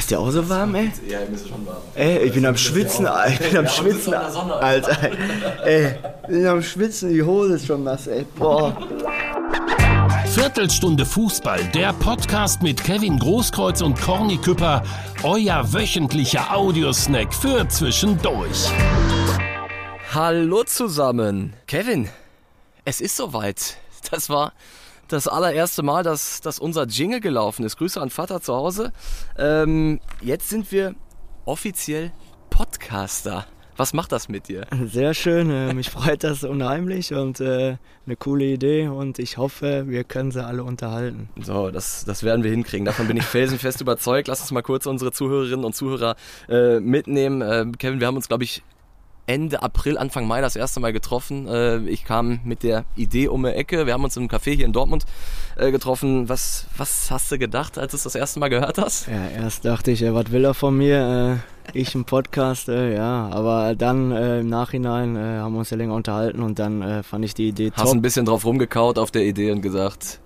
ist dir auch so warm, ey? Ja, mir ist schon warm. Ey, ich bin am Schwitzen, ich bin am Schwitzen, Alter. Ey, ich bin am Schwitzen, die Hose ist schon nass, ey. Boah. Viertelstunde Fußball, der Podcast mit Kevin Großkreuz und Corny Küpper, euer wöchentlicher Audiosnack für zwischendurch. Hallo zusammen. Kevin, es ist soweit. Das war das allererste Mal, dass, dass unser Jingle gelaufen ist. Grüße an Vater zu Hause. Ähm, jetzt sind wir offiziell Podcaster. Was macht das mit dir? Sehr schön, äh, mich freut das unheimlich und äh, eine coole Idee und ich hoffe, wir können sie alle unterhalten. So, das, das werden wir hinkriegen. Davon bin ich felsenfest überzeugt. Lass uns mal kurz unsere Zuhörerinnen und Zuhörer äh, mitnehmen. Äh, Kevin, wir haben uns, glaube ich, Ende April, Anfang Mai das erste Mal getroffen. Äh, ich kam mit der Idee um die Ecke. Wir haben uns im Café hier in Dortmund äh, getroffen. Was, was hast du gedacht, als du es das erste Mal gehört hast? Ja, erst dachte ich, was will er von mir? Äh, ich im Podcast, ja. Aber dann im Nachhinein haben wir uns ja länger unterhalten und dann fand ich die Idee top. Hast ein bisschen drauf rumgekaut auf der Idee und gesagt,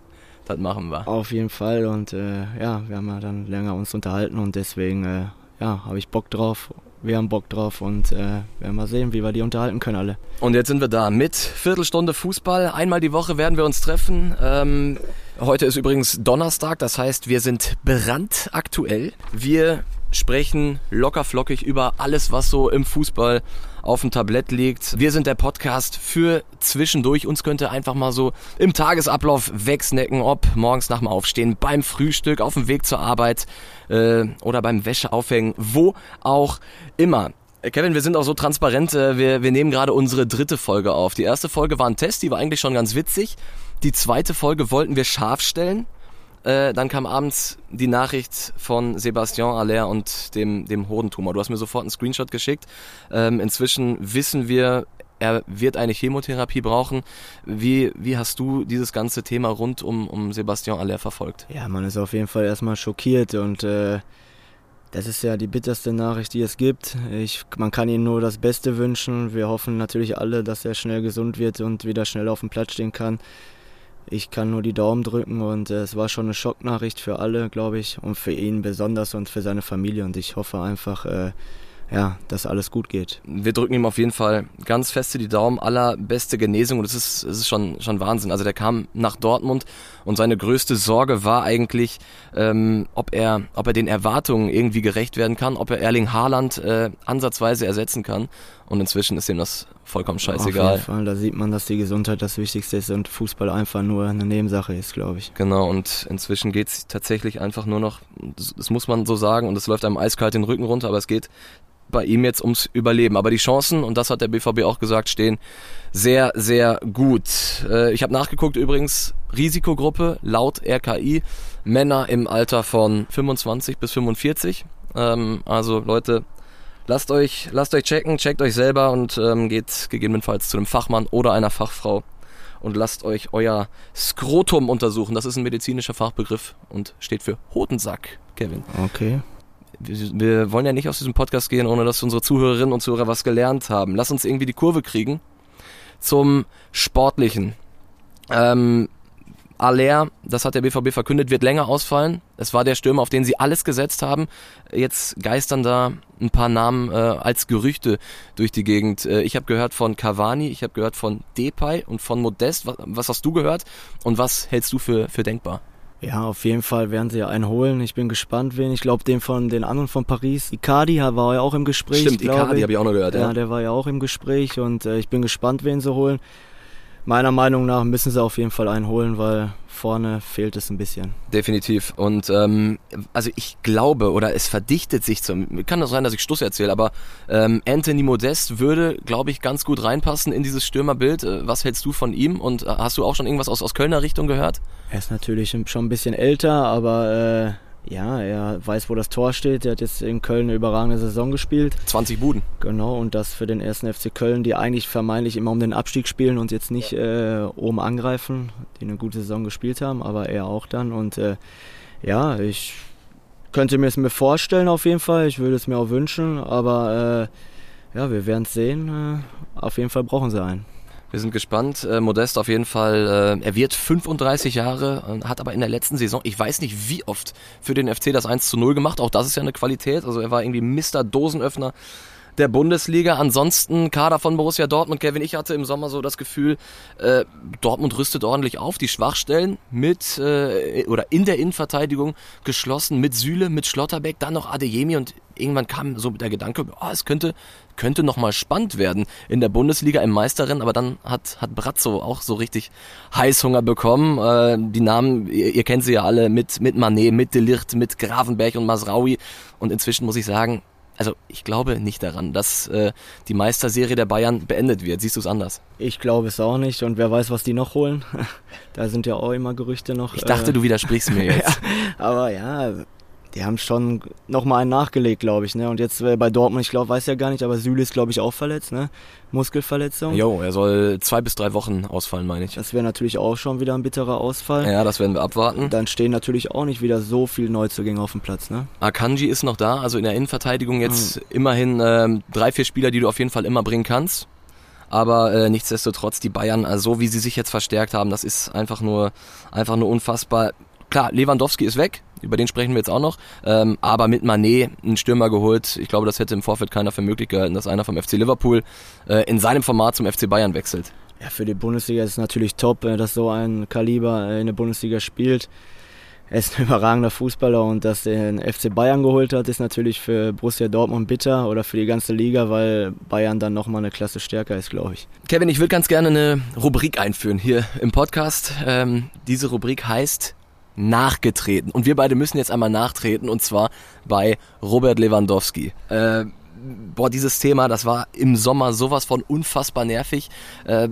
das machen wir. Auf jeden Fall und ja, wir haben ja dann länger uns unterhalten und deswegen ja, habe ich Bock drauf wir haben Bock drauf und äh, werden mal sehen, wie wir die unterhalten können alle. Und jetzt sind wir da mit Viertelstunde Fußball. Einmal die Woche werden wir uns treffen. Ähm, heute ist übrigens Donnerstag, das heißt, wir sind brandaktuell. Wir sprechen locker flockig über alles, was so im Fußball auf dem Tablett liegt. Wir sind der Podcast für zwischendurch. Uns könnte einfach mal so im Tagesablauf wegsnacken, ob morgens nach dem Aufstehen, beim Frühstück, auf dem Weg zur Arbeit äh, oder beim Wäscheaufhängen, wo auch immer. Äh, Kevin, wir sind auch so transparent, äh, wir, wir nehmen gerade unsere dritte Folge auf. Die erste Folge war ein Test, die war eigentlich schon ganz witzig. Die zweite Folge wollten wir scharf stellen. Äh, dann kam abends die Nachricht von Sebastian Aller und dem, dem Hodentumor. Du hast mir sofort einen Screenshot geschickt. Ähm, inzwischen wissen wir, er wird eine Chemotherapie brauchen. Wie, wie hast du dieses ganze Thema rund um, um Sebastian Aller verfolgt? Ja, man ist auf jeden Fall erstmal schockiert und äh, das ist ja die bitterste Nachricht, die es gibt. Ich, man kann ihm nur das Beste wünschen. Wir hoffen natürlich alle, dass er schnell gesund wird und wieder schnell auf dem Platz stehen kann ich kann nur die Daumen drücken und äh, es war schon eine Schocknachricht für alle, glaube ich, und für ihn besonders und für seine Familie. Und ich hoffe einfach, äh, ja, dass alles gut geht. Wir drücken ihm auf jeden Fall ganz feste die Daumen, allerbeste Genesung und es ist, es ist schon, schon Wahnsinn. Also der kam nach Dortmund und seine größte Sorge war eigentlich, ähm, ob, er, ob er den Erwartungen irgendwie gerecht werden kann, ob er Erling Haaland äh, ansatzweise ersetzen kann. Und inzwischen ist ihm das vollkommen scheißegal. Auf jeden Fall, da sieht man, dass die Gesundheit das Wichtigste ist und Fußball einfach nur eine Nebensache ist, glaube ich. Genau, und inzwischen geht es tatsächlich einfach nur noch, das muss man so sagen, und es läuft einem eiskalt den Rücken runter, aber es geht bei ihm jetzt ums Überleben. Aber die Chancen, und das hat der BVB auch gesagt, stehen sehr, sehr gut. Äh, ich habe nachgeguckt übrigens, Risikogruppe laut RKI, Männer im Alter von 25 bis 45. Ähm, also Leute, lasst euch, lasst euch checken, checkt euch selber und ähm, geht gegebenenfalls zu einem Fachmann oder einer Fachfrau und lasst euch euer Skrotum untersuchen. Das ist ein medizinischer Fachbegriff und steht für Hodensack, Kevin. Okay wir, wollen ja nicht aus diesem Podcast gehen, ohne dass unsere Zuhörerinnen und Zuhörer was gelernt haben. Lass uns irgendwie die Kurve kriegen zum Sportlichen. Ähm, Aller, das hat der BVB verkündet, wird länger ausfallen. Es war der Stürmer, auf den sie alles gesetzt haben. Jetzt geistern da ein paar Namen äh, als Gerüchte durch die Gegend. Äh, ich habe gehört von Cavani, ich habe gehört von Depay und von Modest. Was, was, hast du gehört und was hältst du für, für denkbar? Ja, auf jeden Fall werden sie ja einen holen. Ich bin gespannt, wen. Ich glaube, den von den anderen von Paris. Icardi war ja auch im Gespräch. Stimmt, Icardi habe ich auch noch gehört. Ja, ja, der war ja auch im Gespräch und äh, ich bin gespannt, wen sie holen meiner Meinung nach müssen sie auf jeden Fall einen holen, weil vorne fehlt es ein bisschen. Definitiv. Und ähm, also ich glaube, oder es verdichtet sich zum, kann das sein, dass ich Stuss erzähle, aber ähm, Anthony Modest würde, glaube ich, ganz gut reinpassen in dieses Stürmerbild. Äh, was hältst du von ihm? Und äh, hast du auch schon irgendwas aus, aus Kölner Richtung gehört? Er ist natürlich schon ein bisschen älter, aber äh, ja, er weiß, wo das Tor steht. Er hat jetzt in Köln eine überragende Saison gespielt. 20 Buden. Genau, und das für den ersten FC Köln, die eigentlich vermeintlich immer um den Abstieg spielen und jetzt nicht äh, oben angreifen, die eine gute Saison gespielt haben, aber er auch dann. Und äh, ja, ich könnte mir es mir vorstellen auf jeden Fall. Ich würde es mir auch wünschen, aber äh, ja, wir werden es sehen. Äh, auf jeden Fall brauchen sie einen. Wir sind gespannt. Äh, Modest auf jeden Fall, äh, er wird 35 Jahre, äh, hat aber in der letzten Saison, ich weiß nicht wie oft, für den FC das 1 zu 0 gemacht. Auch das ist ja eine Qualität. Also er war irgendwie Mr. Dosenöffner der Bundesliga. Ansonsten Kader von Borussia Dortmund. Kevin, ich hatte im Sommer so das Gefühl, äh, Dortmund rüstet ordentlich auf. Die Schwachstellen mit äh, oder in der Innenverteidigung geschlossen mit Süle, mit Schlotterbeck, dann noch Adeyemi und irgendwann kam so der Gedanke, oh, es könnte könnte noch mal spannend werden in der Bundesliga im Meisterrennen, aber dann hat hat Brazzo auch so richtig Heißhunger bekommen. Äh, die Namen, ihr, ihr, kennt sie ja alle mit mit Manet, mit Delicht, mit Gravenberg und Masraui und inzwischen muss ich sagen, also ich glaube nicht daran, dass äh, die Meisterserie der Bayern beendet wird. Siehst du es anders? Ich glaube es auch nicht und wer weiß, was die noch holen. da sind ja auch immer Gerüchte noch. Ich dachte, äh, du widersprichst mir jetzt. ja, aber ja, die haben schon nochmal einen nachgelegt, glaube ich. Ne? Und jetzt äh, bei Dortmund, ich glaube, weiß ja gar nicht, aber Süle ist, glaube ich, auch verletzt, ne? Muskelverletzung. Jo, er soll zwei bis drei Wochen ausfallen, meine ich. Das wäre natürlich auch schon wieder ein bitterer Ausfall. Ja, das werden wir abwarten. Dann stehen natürlich auch nicht wieder so viele Neuzugänge auf dem Platz, ne? Akanji ist noch da, also in der Innenverteidigung jetzt mhm. immerhin ähm, drei, vier Spieler, die du auf jeden Fall immer bringen kannst. Aber äh, nichtsdestotrotz, die Bayern, also so wie sie sich jetzt verstärkt haben, das ist einfach nur, einfach nur unfassbar. Klar, Lewandowski ist weg, über den sprechen wir jetzt auch noch. Ähm, aber mit Manet einen Stürmer geholt. Ich glaube, das hätte im Vorfeld keiner für möglich gehalten, dass einer vom FC Liverpool äh, in seinem Format zum FC Bayern wechselt. Ja, für die Bundesliga ist es natürlich top, äh, dass so ein Kaliber äh, in der Bundesliga spielt. Er ist ein überragender Fußballer und dass er den FC Bayern geholt hat, ist natürlich für Borussia Dortmund bitter oder für die ganze Liga, weil Bayern dann nochmal eine Klasse stärker ist, glaube ich. Kevin, ich würde ganz gerne eine Rubrik einführen hier im Podcast. Ähm, diese Rubrik heißt nachgetreten. Und wir beide müssen jetzt einmal nachtreten und zwar bei Robert Lewandowski. Äh, boah, dieses Thema, das war im Sommer sowas von unfassbar nervig. Äh,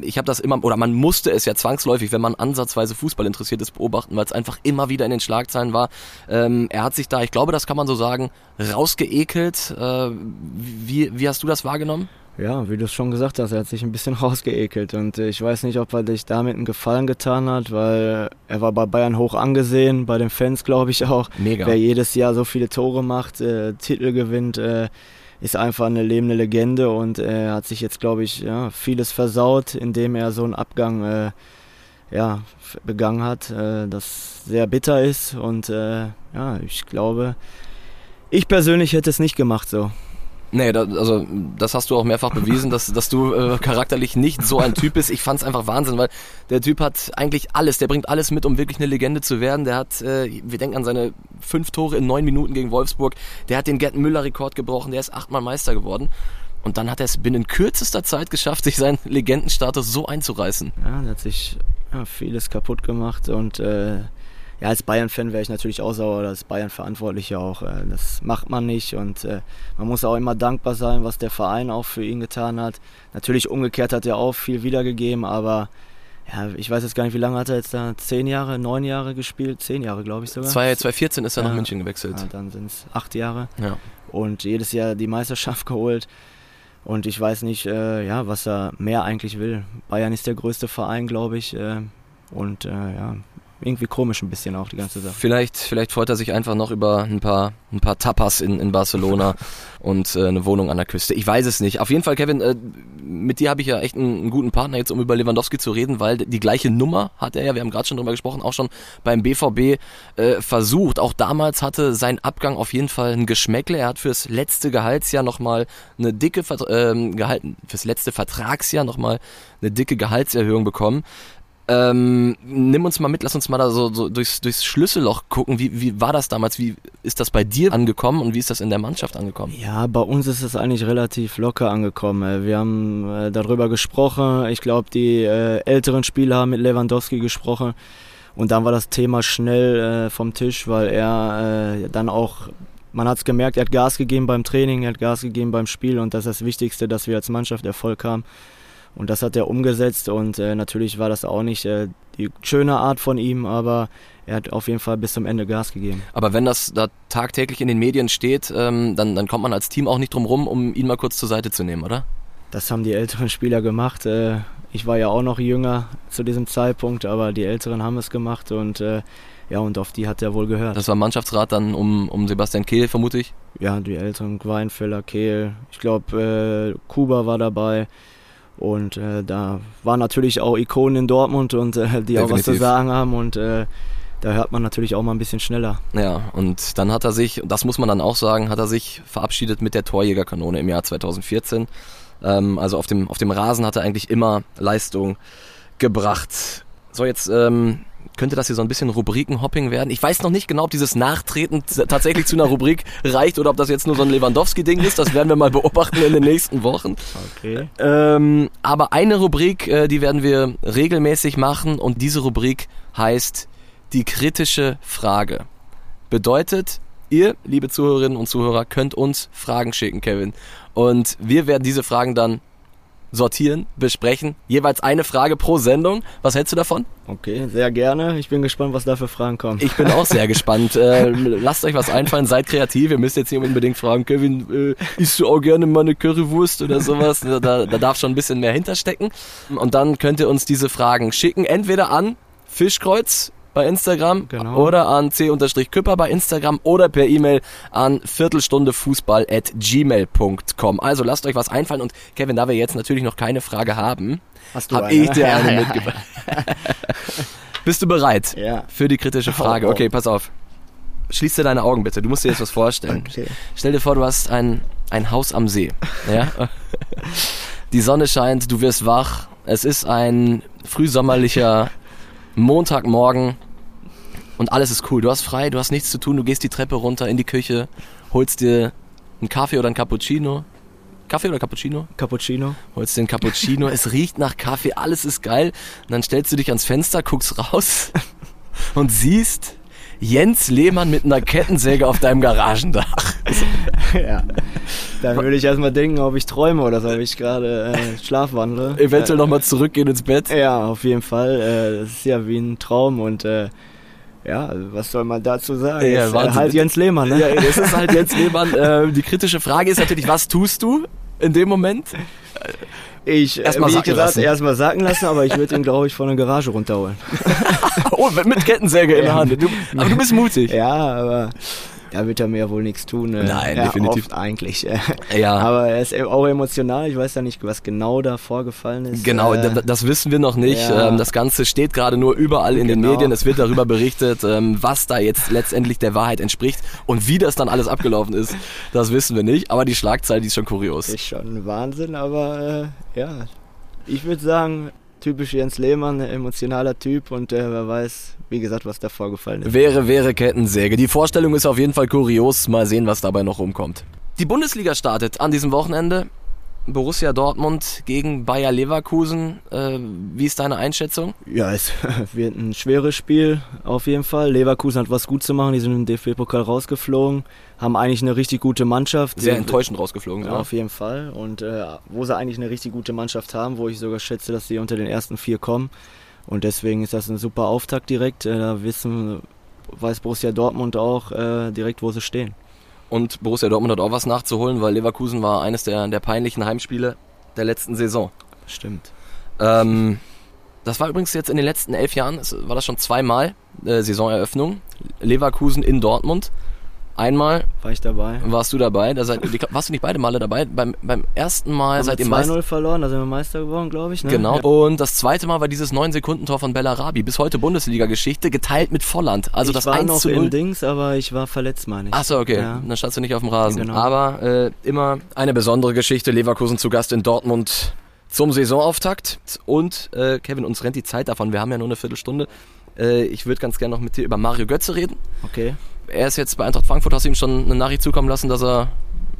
ich habe das immer, oder man musste es ja zwangsläufig, wenn man ansatzweise Fußball interessiert ist, beobachten, weil es einfach immer wieder in den Schlagzeilen war. Ähm, er hat sich da, ich glaube, das kann man so sagen, rausgeekelt. Äh, wie, wie hast du das wahrgenommen? Ja, wie du es schon gesagt hast, er hat sich ein bisschen rausgeekelt und äh, ich weiß nicht, ob er dich damit einen Gefallen getan hat, weil er war bei Bayern hoch angesehen, bei den Fans glaube ich auch. Mega. Wer jedes Jahr so viele Tore macht, äh, Titel gewinnt, äh, ist einfach eine lebende Legende und er hat sich jetzt glaube ich ja, vieles versaut, indem er so einen Abgang äh, ja, begangen hat, äh, das sehr bitter ist und äh, ja, ich glaube, ich persönlich hätte es nicht gemacht so. Nee, da, also das hast du auch mehrfach bewiesen, dass, dass du äh, charakterlich nicht so ein Typ bist. Ich fand's einfach Wahnsinn, weil der Typ hat eigentlich alles, der bringt alles mit, um wirklich eine Legende zu werden. Der hat, äh, wir denken an seine fünf Tore in neun Minuten gegen Wolfsburg, der hat den Gerd Müller-Rekord gebrochen, der ist achtmal Meister geworden. Und dann hat er es binnen kürzester Zeit geschafft, sich seinen Legendenstatus so einzureißen. Ja, der hat sich ja, vieles kaputt gemacht und äh, ja, als Bayern-Fan wäre ich natürlich auch sauer, als Bayern-Verantwortliche auch. Äh, das macht man nicht und äh, man muss auch immer dankbar sein, was der Verein auch für ihn getan hat. Natürlich umgekehrt hat er auch viel wiedergegeben, aber ja, ich weiß jetzt gar nicht, wie lange hat er jetzt da? Zehn Jahre, neun Jahre gespielt? Zehn Jahre, glaube ich sogar. 2014 ist er ja, nach München gewechselt. Ja, dann sind es acht Jahre. Ja. Und jedes Jahr die Meisterschaft geholt. Und ich weiß nicht, äh, ja, was er mehr eigentlich will. Bayern ist der größte Verein, glaube ich. Äh, und äh, ja, irgendwie komisch ein bisschen auch die ganze Sache. Vielleicht, vielleicht freut er sich einfach noch über ein paar, ein paar Tapas in, in Barcelona und äh, eine Wohnung an der Küste. Ich weiß es nicht. Auf jeden Fall, Kevin, äh, mit dir habe ich ja echt einen, einen, guten Partner jetzt, um über Lewandowski zu reden, weil die gleiche Nummer hat er ja, wir haben gerade schon drüber gesprochen, auch schon beim BVB äh, versucht. Auch damals hatte sein Abgang auf jeden Fall ein Geschmäckle. Er hat fürs letzte Gehaltsjahr nochmal eine dicke, äh, gehalten, fürs letzte Vertragsjahr nochmal eine dicke Gehaltserhöhung bekommen. Ähm, nimm uns mal mit, lass uns mal da so, so durchs, durchs Schlüsselloch gucken. Wie, wie war das damals? Wie ist das bei dir angekommen und wie ist das in der Mannschaft angekommen? Ja, bei uns ist es eigentlich relativ locker angekommen. Äh, wir haben äh, darüber gesprochen. Ich glaube, die äh, älteren Spieler haben mit Lewandowski gesprochen. Und dann war das Thema schnell vom Tisch, weil er dann auch, man hat es gemerkt, er hat Gas gegeben beim Training, er hat Gas gegeben beim Spiel und das ist das Wichtigste, dass wir als Mannschaft Erfolg haben. Und das hat er umgesetzt und äh, natürlich war das auch nicht äh, die schöne Art von ihm, aber er hat auf jeden Fall bis zum Ende Gas gegeben. Aber wenn das da tagtäglich in den Medien steht, ähm, dann, dann kommt man als Team auch nicht drum rum, um ihn mal kurz zur Seite zu nehmen, oder? Das haben die älteren Spieler gemacht. Äh, ich war ja auch noch jünger zu diesem Zeitpunkt, aber die Älteren haben es gemacht und äh, ja, und auf die hat er wohl gehört. Das war Mannschaftsrat dann um, um Sebastian Kehl, vermute ich? Ja, die Älteren, Weinfeller, Kehl. Ich glaube, äh, Kuba war dabei. Und äh, da waren natürlich auch Ikonen in Dortmund und äh, die auch was zu sagen haben und äh, da hört man natürlich auch mal ein bisschen schneller. Ja, und dann hat er sich, das muss man dann auch sagen, hat er sich verabschiedet mit der Torjägerkanone im Jahr 2014. Ähm, also auf dem, auf dem Rasen hat er eigentlich immer Leistung gebracht. So, jetzt ähm, könnte das hier so ein bisschen Rubrikenhopping werden. Ich weiß noch nicht genau, ob dieses Nachtreten tatsächlich zu einer Rubrik reicht oder ob das jetzt nur so ein Lewandowski-Ding ist. Das werden wir mal beobachten in den nächsten Wochen. Okay. Ähm, aber eine Rubrik, äh, die werden wir regelmäßig machen und diese Rubrik heißt die kritische Frage. Bedeutet, ihr, liebe Zuhörerinnen und Zuhörer, könnt uns Fragen schicken, Kevin. Und wir werden diese Fragen dann sortieren, besprechen. Jeweils eine Frage pro Sendung. Was hältst du davon? Okay, sehr gerne. Ich bin gespannt, was da für Fragen kommen. Ich bin auch sehr gespannt. Äh, lasst euch was einfallen, seid kreativ. Ihr müsst jetzt nicht unbedingt fragen, Kevin, äh, isst du auch gerne mal eine Currywurst oder sowas? Da, da darf schon ein bisschen mehr hinterstecken. Und dann könnt ihr uns diese Fragen schicken, entweder an Fischkreuz bei Instagram genau. oder an c-küpper bei Instagram oder per E-Mail an viertelstundefußball at gmail.com. Also lasst euch was einfallen und Kevin, da wir jetzt natürlich noch keine Frage haben, habe ich dir eine ja, mitgebracht. Ja. Bist du bereit ja. für die kritische Frage? Okay, pass auf. Schließ dir deine Augen bitte. Du musst dir jetzt was vorstellen. Okay. Stell dir vor, du hast ein, ein Haus am See. Ja? Die Sonne scheint, du wirst wach. Es ist ein frühsommerlicher Montagmorgen und alles ist cool. Du hast frei, du hast nichts zu tun, du gehst die Treppe runter in die Küche, holst dir einen Kaffee oder einen Cappuccino. Kaffee oder Cappuccino? Cappuccino. Holst dir einen Cappuccino, es riecht nach Kaffee, alles ist geil. Und dann stellst du dich ans Fenster, guckst raus und siehst Jens Lehmann mit einer Kettensäge auf deinem Garagendach. ja. Dann würde ich erstmal denken, ob ich träume oder so, ob ich gerade äh, schlafwandle. Eventuell äh, nochmal zurückgehen ins Bett. Ja, auf jeden Fall. Äh, das ist ja wie ein Traum und äh, ja, was soll man dazu sagen? Ja, ist, äh, halt Jens Lehmann, ne? Ja, es ist halt Jens Lehmann. Äh, die kritische Frage ist natürlich, was tust du in dem Moment? Ich, erstmal wie gesagt, erstmal sacken lassen, aber ich würde ihn, glaube ich, von der Garage runterholen. oh, mit Kettensäge in der Hand. Du, aber du bist mutig. Ja, aber da wird er mir wohl nichts tun. Äh, Nein, ja, definitiv. Oft eigentlich. ja. Aber er ist auch emotional. Ich weiß ja nicht, was genau da vorgefallen ist. Genau, äh, das wissen wir noch nicht. Ja. Ähm, das Ganze steht gerade nur überall in genau. den Medien. Es wird darüber berichtet, ähm, was da jetzt letztendlich der Wahrheit entspricht und wie das dann alles abgelaufen ist. Das wissen wir nicht. Aber die Schlagzeile, die ist schon kurios. Ist schon Wahnsinn, aber äh, ja, ich würde sagen, typisch Jens Lehmann, emotionaler Typ und äh, wer weiß, wie gesagt, was da vorgefallen ist. Wäre, wäre Kettensäge. Die Vorstellung ist auf jeden Fall kurios. Mal sehen, was dabei noch rumkommt. Die Bundesliga startet an diesem Wochenende. Borussia Dortmund gegen Bayer Leverkusen. Äh, wie ist deine Einschätzung? Ja, es wird ein schweres Spiel auf jeden Fall. Leverkusen hat was gut zu machen. Die sind im DFB-Pokal rausgeflogen, haben eigentlich eine richtig gute Mannschaft. Sehr enttäuschend rausgeflogen, ja. Auf jeden Fall. Und äh, wo sie eigentlich eine richtig gute Mannschaft haben, wo ich sogar schätze, dass sie unter den ersten vier kommen. Und deswegen ist das ein super Auftakt direkt. Äh, da wissen, weiß Borussia Dortmund auch äh, direkt, wo sie stehen. Und Borussia Dortmund hat auch was nachzuholen, weil Leverkusen war eines der, der peinlichen Heimspiele der letzten Saison. Stimmt. Ähm, das war übrigens jetzt in den letzten elf Jahren, war das schon zweimal äh, Saisoneröffnung. Leverkusen in Dortmund. Einmal war ich dabei. Warst du dabei? Da seid, warst du nicht beide Male dabei? Beim, beim ersten Mal Haben seid ihr Meister. 2-0 verloren, da sind wir Meister geworden, glaube ich. Ne? Genau. Ja. Und das zweite Mal war dieses 9-Sekunden-Tor von Bellarabi. Bis heute Bundesliga-Geschichte, geteilt mit Volland. Also ich das war 1 noch zu 0. im Dings, aber ich war verletzt, meine ich. Achso, okay. Ja. Dann standst du nicht auf dem Rasen. Genau. Aber äh, immer eine besondere Geschichte. Leverkusen zu Gast in Dortmund zum Saisonauftakt. Und äh, Kevin, uns rennt die Zeit davon. Wir haben ja nur eine Viertelstunde. Äh, ich würde ganz gerne noch mit dir über Mario Götze reden. Okay er ist jetzt bei Eintracht Frankfurt, hast du ihm schon eine Nachricht zukommen lassen, dass er,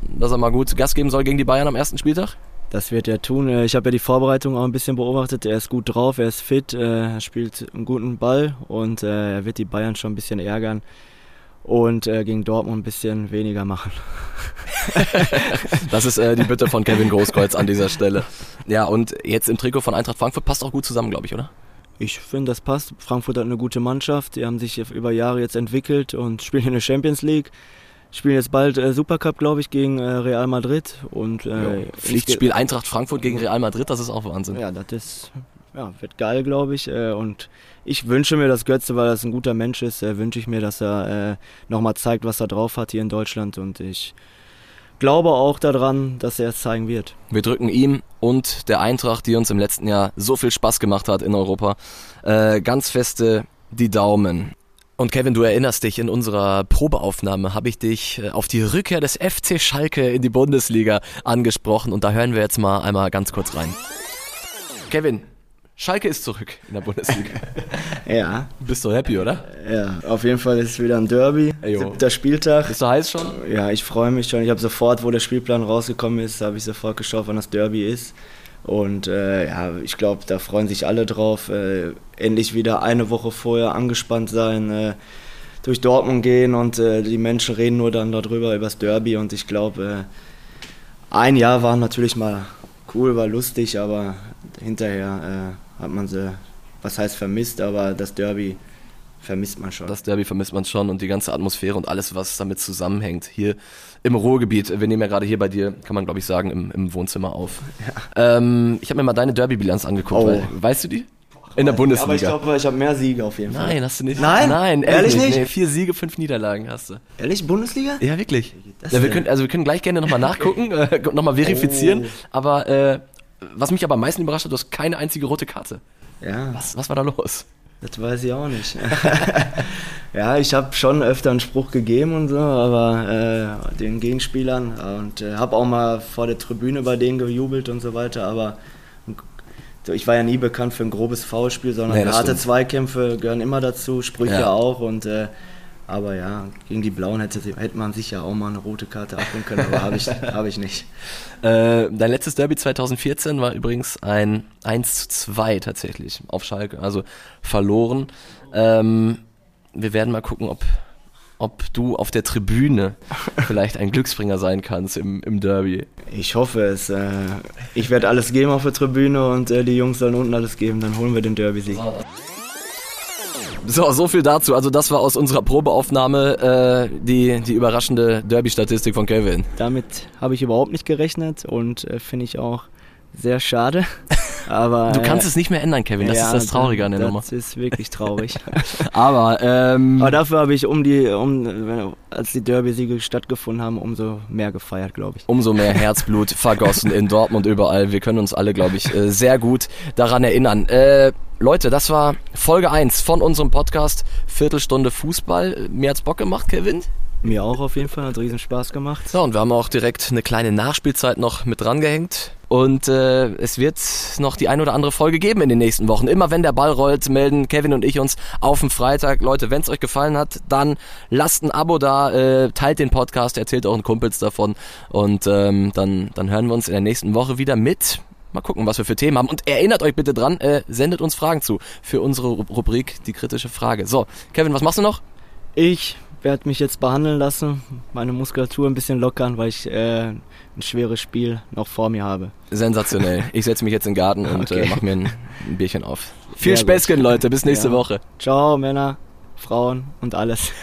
dass er mal gut Gas geben soll gegen die Bayern am ersten Spieltag? Das wird er tun. Äh, ich habe ja die Vorbereitung auch ein bisschen beobachtet. Er ist gut drauf, er ist fit, äh, er spielt einen guten Ball und äh, er wird die Bayern schon ein bisschen ärgern und gegen Dortmund ein bisschen weniger machen. das ist die Bitte von Kevin Großkreuz an dieser Stelle. Ja, und jetzt im Trikot von Eintracht Frankfurt passt auch gut zusammen, glaube ich, oder? Ich finde, das passt. Frankfurt hat eine gute Mannschaft. Die haben sich über Jahre jetzt entwickelt und spielen in der Champions League. Spielen jetzt bald äh, Supercup, glaube ich, gegen äh, Real Madrid. Und, äh, Pflichtspiel Eintracht Frankfurt gegen Real Madrid, das ist auch Wahnsinn. Ja, das ist, ja, wird geil, glaube ich. Äh, und ich wünsche mir, dass Götze, weil er ein guter Mensch ist, äh, wünsche ich mir, dass er äh, nochmal zeigt, was er drauf hat hier in Deutschland. Und ich glaube auch daran, dass er es zeigen wird. Wir drücken ihm und der Eintracht, die uns im letzten Jahr so viel Spaß gemacht hat in Europa, äh, ganz feste die Daumen. Und Kevin, du erinnerst dich, in unserer Probeaufnahme habe ich dich äh, auf die Rückkehr des FC Schalke in die Bundesliga angesprochen und da hören wir jetzt mal einmal ganz kurz rein. Kevin, Schalke ist zurück in der Bundesliga. ja. Bist du happy, oder? Ja, auf jeden Fall ist es wieder ein Derby. Ejo. Siebter Spieltag. Bist du heiß schon? Ja, ich freue mich schon. Ich habe sofort, wo der Spielplan rausgekommen ist, habe ich sofort geschaut, wann das Derby ist. Und äh, ja, ich glaube, da freuen sich alle drauf. Äh, endlich wieder eine Woche vorher angespannt sein, äh, durch Dortmund gehen und äh, die Menschen reden nur dann darüber, über das Derby. Und ich glaube, äh, ein Jahr war natürlich mal cool, war lustig, aber hinterher äh, hat man sie, was heißt vermisst, aber das Derby vermisst man schon. Das Derby vermisst man schon und die ganze Atmosphäre und alles, was damit zusammenhängt. Hier im Ruhrgebiet, wir nehmen ja gerade hier bei dir, kann man glaube ich sagen, im, im Wohnzimmer auf. Ja. Ähm, ich habe mir mal deine Derby-Bilanz angeguckt. Oh. Weil, weißt du die? In der Bundesliga. Aber ich glaube, ich habe mehr Siege auf jeden Fall. Nein, hast du nicht. Nein? Nein, Ehrlich ehrlich nicht? Nee, vier Siege, fünf Niederlagen hast du. Ehrlich, Bundesliga? Ja, wirklich. Ja, wir können, also wir können gleich gerne nochmal nachgucken, äh, nochmal verifizieren. Oh. Aber äh, was mich aber am meisten überrascht hat, du hast keine einzige rote Karte. Ja, Was, was war da los? das weiß ich auch nicht. ja, ich habe schon öfter einen Spruch gegeben und so, aber äh, den Gegenspielern und äh, habe auch mal vor der Tribüne bei denen gejubelt und so weiter, aber so, ich war ja nie bekannt für ein grobes Foulspiel, sondern Nee, harte stimmt. Zweikämpfe gehören immer dazu, Sprüche Ja. auch und äh, aber ja, gegen die Blauen hätte, hätte man sicher auch mal eine rote Karte abholen können, aber habe ich, hab ich nicht. Äh, dein letztes Derby 2014 war übrigens ein 1 zu 2 tatsächlich auf Schalke, also verloren. Ähm, wir werden mal gucken, ob, ob du auf der Tribüne vielleicht ein Glücksbringer sein kannst im, im Derby. Ich hoffe es. Äh, ich werde alles geben auf der Tribüne und äh, die Jungs sollen unten alles geben, dann holen wir den Derby-Sieg. So, so viel dazu. Also das war aus unserer Probeaufnahme äh, die, die überraschende Derby-Statistik von Kevin. Damit habe ich überhaupt nicht gerechnet und äh, finde ich auch sehr schade. Aber Du kannst es nicht mehr ändern, Kevin. Das ja, ist das Traurige an der das Nummer. ist wirklich traurig. Aber, ähm, Aber dafür habe ich um die, um, als die Derby-Siege stattgefunden haben, umso mehr gefeiert, glaube ich. umso mehr Herzblut vergossen in Dortmund überall. Wir können uns alle, glaube ich, äh, sehr gut daran erinnern. Äh, Leute, das war Folge 1 von unserem Podcast Viertelstunde Fußball. Mir hat's Bock gemacht, Kevin. Mir auch auf jeden Fall, hat riesen Spaß gemacht. So, und wir haben auch direkt eine kleine Nachspielzeit noch mit drangehängt. Und äh, es wird noch die ein oder andere Folge geben in den nächsten Wochen. Immer wenn der Ball rollt, melden Kevin und ich uns auf den Freitag. Leute, wenn es euch gefallen hat, dann lasst ein Abo da, äh, teilt den Podcast, erzählt euren Kumpels davon. Und ähm, dann, dann hören wir uns in der nächsten Woche wieder mit. Mal gucken, was wir für Themen haben. Und erinnert euch bitte dran, äh, sendet uns Fragen zu für unsere Ru- Rubrik Die kritische Frage. So, Kevin, was machst du noch? Ich werde mich jetzt behandeln lassen, meine Muskulatur ein bisschen lockern, weil ich äh, ein schweres Spiel noch vor mir habe. Sensationell. Ich setze mich jetzt in den Garten und äh, Okay. mach mir ein, ein Bierchen auf. Viel gut. Späßchen, Leute. Bis nächste Ja. Woche. Ciao, Männer, Frauen und alles.